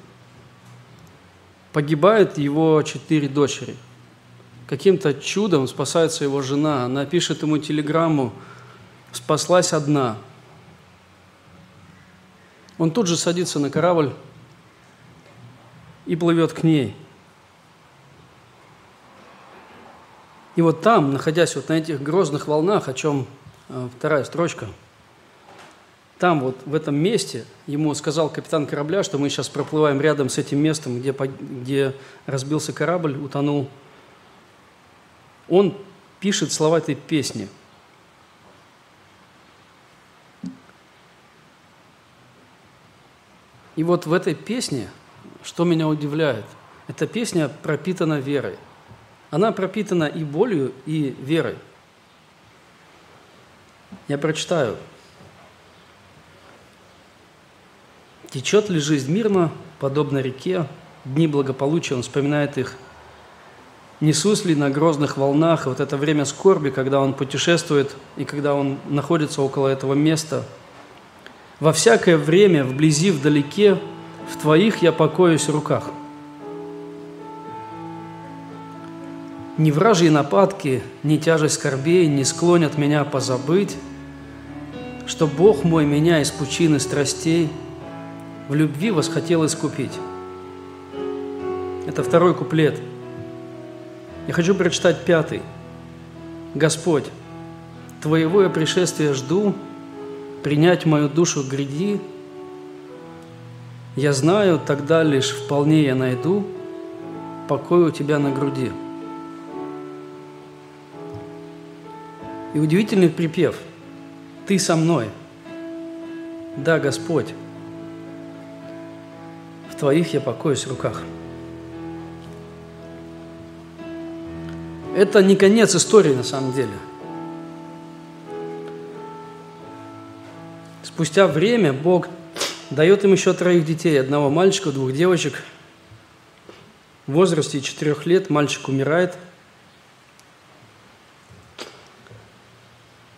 Погибает его четыре дочери. Каким-то чудом спасается его жена. Она пишет ему телеграмму «Спаслась одна». Он тут же садится на корабль и плывет к ней. И вот там, находясь вот на этих грозных волнах, о чем э, вторая строчка – там вот в этом месте ему сказал капитан корабля, что мы сейчас проплываем рядом с этим местом, где, где разбился корабль, утонул. Он пишет слова этой песни. И вот в этой песне, что меня удивляет, эта песня пропитана верой. Она пропитана и болью, и верой. Я прочитаю. Течет ли жизнь мирно, подобно реке, дни благополучия, он вспоминает их. Несусь ли на грозных волнах, вот это время скорби, когда он путешествует и когда он находится около этого места. Во всякое время, вблизи, вдалеке, в Твоих я покоюсь руках – Ни вражьи нападки, ни тяжесть скорбей не склонят меня позабыть, что Бог мой меня из пучины страстей в любви восхотел искупить. Это второй куплет. Я хочу прочитать пятый. Господь, Твоего я пришествия жду, принять мою душу гряди. Я знаю, тогда лишь вполне я найду покой у Тебя на груди. И удивительный припев «Ты со мной». Да, Господь, в Твоих я покоюсь в руках. Это не конец истории на самом деле. Спустя время Бог дает им еще троих детей, одного мальчика, двух девочек. В возрасте четырех лет мальчик умирает –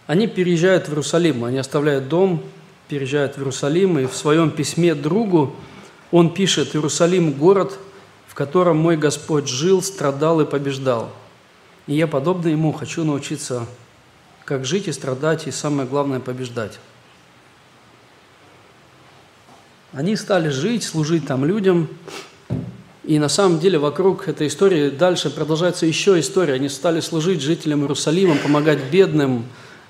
Они переезжают в Иерусалим, они оставляют дом, переезжают в Иерусалим, и в своем письме другу он пишет «Иерусалим – город, в котором мой Господь жил, страдал и побеждал. И я, подобно ему, хочу научиться, как жить и страдать, и самое главное – побеждать». Они стали жить, служить там людям, и на самом деле вокруг этой истории дальше продолжается еще история. Они стали служить жителям Иерусалима, помогать бедным,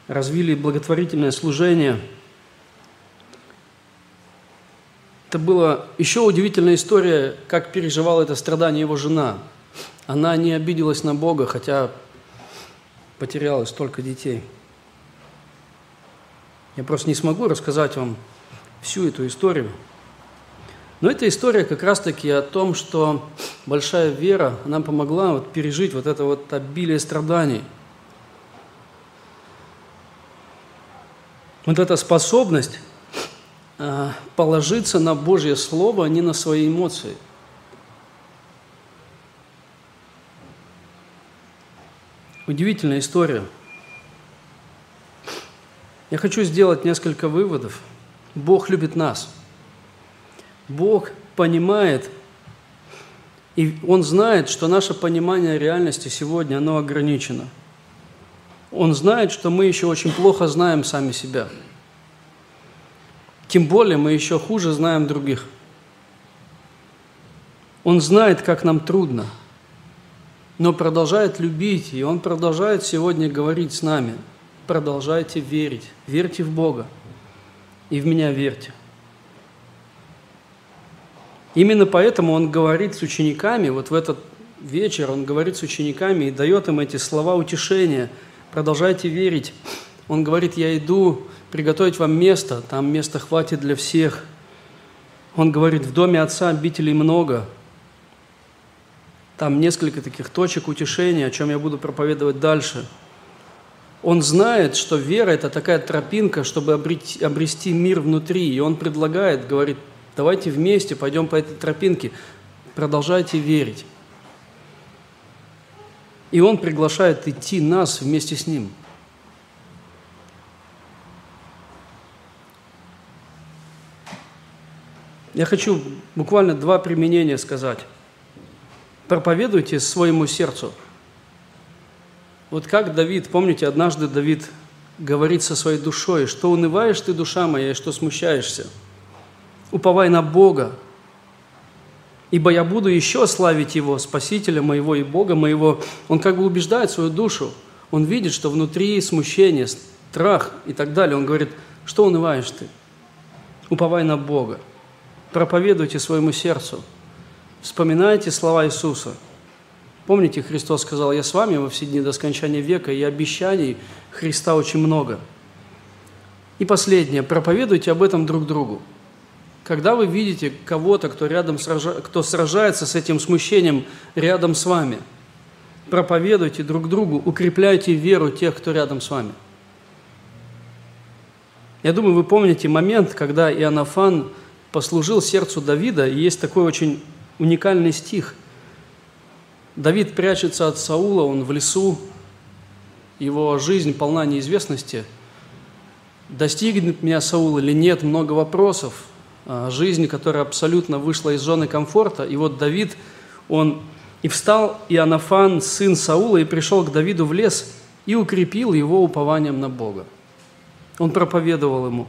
развили благотворительное служение. Это была еще удивительная история, как переживала это страдание его жена. Она не обиделась на Бога, хотя потеряла столько детей. Я просто не смогу рассказать вам всю эту историю. Но эта история как раз-таки о том, что большая вера, она помогла вот пережить вот это вот обилие страданий – Вот эта способность а, положиться на Божье Слово, а не на свои эмоции. Удивительная история. Я хочу сделать несколько выводов. Бог любит нас. Бог понимает, и Он знает, что наше понимание реальности сегодня, оно ограничено – он знает, что мы еще очень плохо знаем сами себя. Тем более мы еще хуже знаем других. Он знает, как нам трудно, но продолжает любить, и Он продолжает сегодня говорить с нами. Продолжайте верить, верьте в Бога и в меня верьте. Именно поэтому Он говорит с учениками, вот в этот вечер Он говорит с учениками и дает им эти слова утешения – продолжайте верить. Он говорит, я иду приготовить вам место, там места хватит для всех. Он говорит, в доме Отца обителей много. Там несколько таких точек утешения, о чем я буду проповедовать дальше. Он знает, что вера – это такая тропинка, чтобы обрести, обрести мир внутри. И он предлагает, говорит, давайте вместе пойдем по этой тропинке, продолжайте верить. И Он приглашает идти нас вместе с Ним. Я хочу буквально два применения сказать. Проповедуйте своему сердцу. Вот как Давид, помните, однажды Давид говорит со своей душой, что унываешь ты, душа моя, и что смущаешься. Уповай на Бога, ибо я буду еще славить Его, Спасителя моего и Бога моего. Он как бы убеждает свою душу. Он видит, что внутри смущение, страх и так далее. Он говорит, что унываешь ты? Уповай на Бога. Проповедуйте своему сердцу. Вспоминайте слова Иисуса. Помните, Христос сказал, «Я с вами во все дни до скончания века», и обещаний Христа очень много. И последнее. Проповедуйте об этом друг другу. Когда вы видите кого-то, кто, рядом кто сражается с этим смущением рядом с вами, проповедуйте друг другу, укрепляйте веру тех, кто рядом с вами. Я думаю, вы помните момент, когда Иоаннафан послужил сердцу Давида, и есть такой очень уникальный стих. Давид прячется от Саула, он в лесу, его жизнь полна неизвестности. Достигнет меня Саул или нет, много вопросов. А, жизнь, которая абсолютно вышла из зоны комфорта. И вот Давид, он и встал Иоаннафан, сын Саула, и пришел к Давиду в лес и укрепил его упованием на Бога. Он проповедовал ему.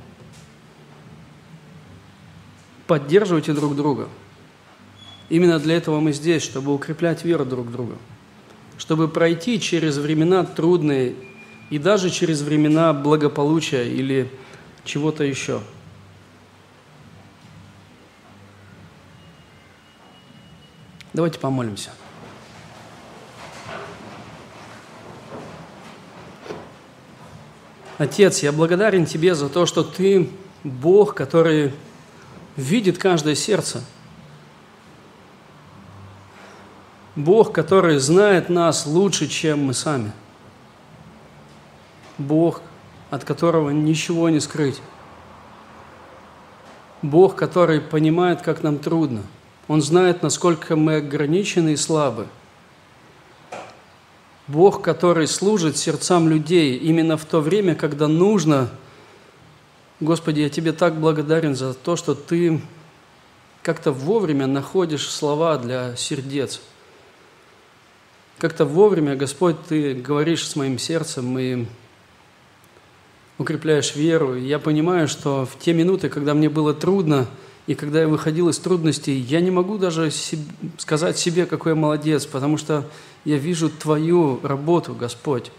Поддерживайте друг друга. Именно для этого мы здесь, чтобы укреплять веру друг друга, чтобы пройти через времена трудные и даже через времена благополучия или чего-то еще. Давайте помолимся. Отец, я благодарен Тебе за то, что Ты Бог, который видит каждое сердце. Бог, который знает нас лучше, чем мы сами. Бог, от которого ничего не скрыть. Бог, который понимает, как нам трудно. Он знает, насколько мы ограничены и слабы – Бог, который служит сердцам людей именно в то время, когда нужно. Господи, я Тебе так благодарен за то, что Ты как-то вовремя находишь слова для сердец. Как-то вовремя, Господь, Ты говоришь с моим сердцем и укрепляешь веру. И я понимаю, что в те минуты, когда мне было трудно, и когда я выходил из трудностей, я не могу даже сказать себе, какой я молодец, потому что я вижу Твою работу, Господь.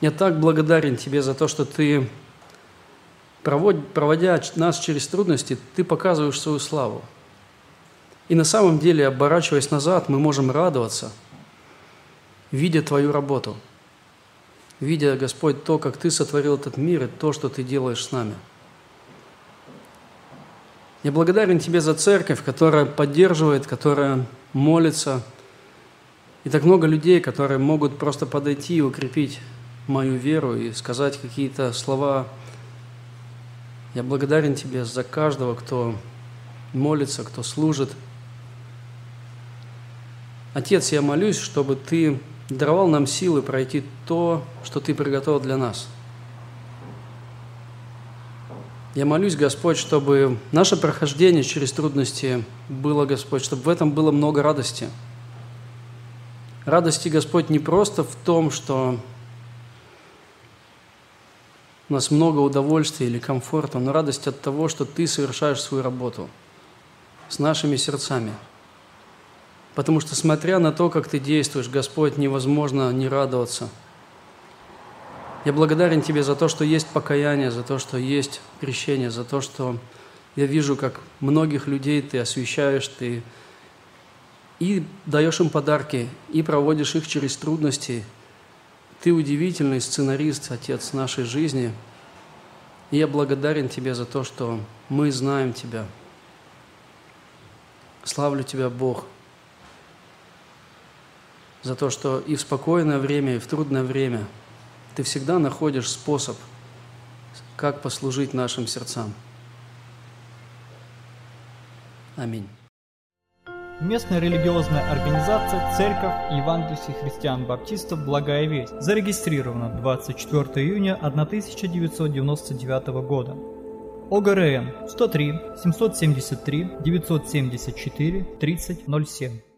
Я так благодарен Тебе за то, что Ты, проводя нас через трудности, Ты показываешь свою славу. И на самом деле, оборачиваясь назад, мы можем радоваться, видя Твою работу, видя, Господь, то, как Ты сотворил этот мир и то, что Ты делаешь с нами. Я благодарен Тебе за церковь, которая поддерживает, которая молится – и так много людей, которые могут просто подойти и укрепить мою веру и сказать какие-то слова. Я благодарен Тебе за каждого, кто молится, кто служит. Отец, я молюсь, чтобы Ты даровал нам силы пройти то, что Ты приготовил для нас. Я молюсь, Господь, чтобы наше прохождение через трудности было, Господь, чтобы в этом было много радости – Радости, Господь, не просто в том, что у нас много удовольствия или комфорта, но радость от того, что Ты совершаешь свою работу с нашими сердцами. Потому что, смотря на то, как Ты действуешь, Господь, невозможно не радоваться. Я благодарен Тебе за то, что есть покаяние, за то, что есть крещение, за то, что я вижу, как многих людей Ты освещаешь, Ты и даешь им подарки, и проводишь их через трудности. Ты удивительный сценарист, Отец нашей жизни. И я благодарен Тебе за то, что мы знаем Тебя. Славлю Тебя, Бог, за то, что и в спокойное время, и в трудное время Ты всегда находишь способ, как послужить нашим сердцам. Аминь. Местная религиозная организация Церковь Евангельских христиан-баптистов «Благая весть» зарегистрирована 24 июня 1999 года. ОГРН 103 773 974 3007